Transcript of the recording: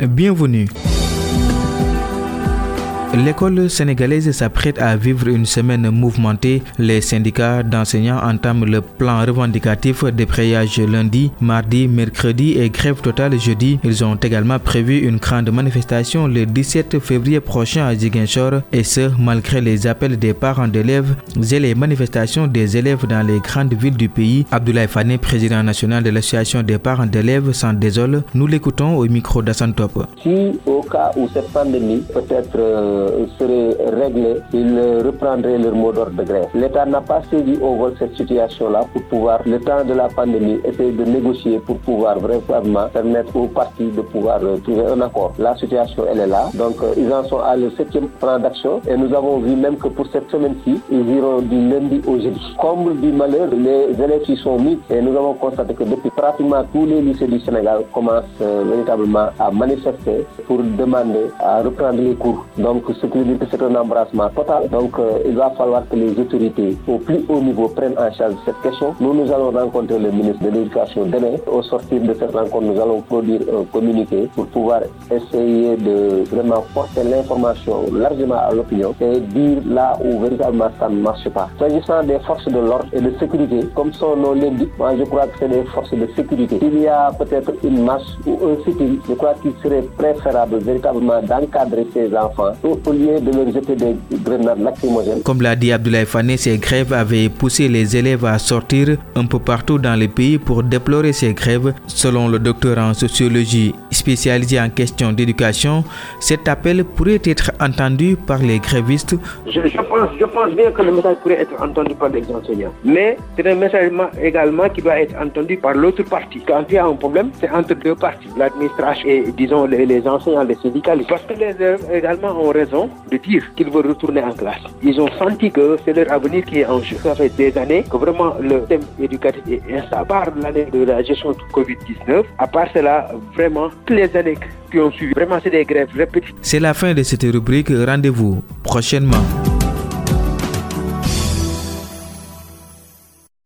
Bienvenue. L'école sénégalaise s'apprête à vivre une semaine mouvementée. Les syndicats d'enseignants entament le plan revendicatif des préages lundi, mardi, mercredi et grève totale jeudi. Ils ont également prévu une grande manifestation le 17 février prochain à Ziguinchor et ce, malgré les appels des parents d'élèves et les manifestations des élèves dans les grandes villes du pays. Abdoulaye Fane, président national de l'association des parents d'élèves, s'en désole. Nous l'écoutons au micro d'Assantop. Si au cas où cette pandémie peut-être euh, seraient réglés, ils reprendraient leur mot d'ordre de grève. L'État n'a pas saisi au vol cette situation-là pour pouvoir, le temps de la pandémie, essayer de négocier pour pouvoir vraiment permettre aux partis de pouvoir trouver un accord. La situation, elle est là. Donc, ils en sont à leur septième plan d'action et nous avons vu même que pour cette semaine-ci, ils iront du lundi au jeudi. Comble du malheur, les élèves qui sont mis et nous avons constaté que depuis pratiquement tous les lycées du Sénégal commencent véritablement à manifester pour demander à reprendre les cours. Donc, ce c'est un embrassement total. Donc, euh, il va falloir que les autorités au plus haut niveau prennent en charge cette question. Nous, nous allons rencontrer le ministre de l'Éducation demain. Au sortir de cette rencontre, nous allons produire un communiqué pour pouvoir essayer de vraiment porter l'information largement à l'opinion et dire là où véritablement ça ne marche pas. S'agissant des forces de l'ordre et de sécurité, comme son nom l'indique, moi je crois que c'est des forces de sécurité. S'il y a peut-être une marche ou un sitting, je crois qu'il serait préférable véritablement d'encadrer ces enfants lieu de leur jeter des grenades lacrymogènes. Comme l'a dit Abdoulaye Fane, ces grèves avaient poussé les élèves à sortir un peu partout dans le pays pour déplorer ces grèves. Selon le docteur en sociologie spécialisé en questions d'éducation, cet appel pourrait être entendu par les grévistes. Je, pense, je pense bien que le message pourrait être entendu par les enseignants. Mais c'est un message également qui doit être entendu par l'autre partie. Quand il y a un problème, c'est entre deux parties, l'administration et, disons, les, les enseignants, les syndicalistes. Parce que les élèves également ont raison de dire qu'ils veulent retourner en classe. Ils ont senti que c'est leur avenir qui est en jeu. Ça fait des années que vraiment le système éducatif est instable. À part l'année de la gestion du Covid-19, à part cela, vraiment, toutes les années qui ont suivi, vraiment, c'est des grèves répétitives. C'est la fin de cette rubrique. Rendez-vous prochainement.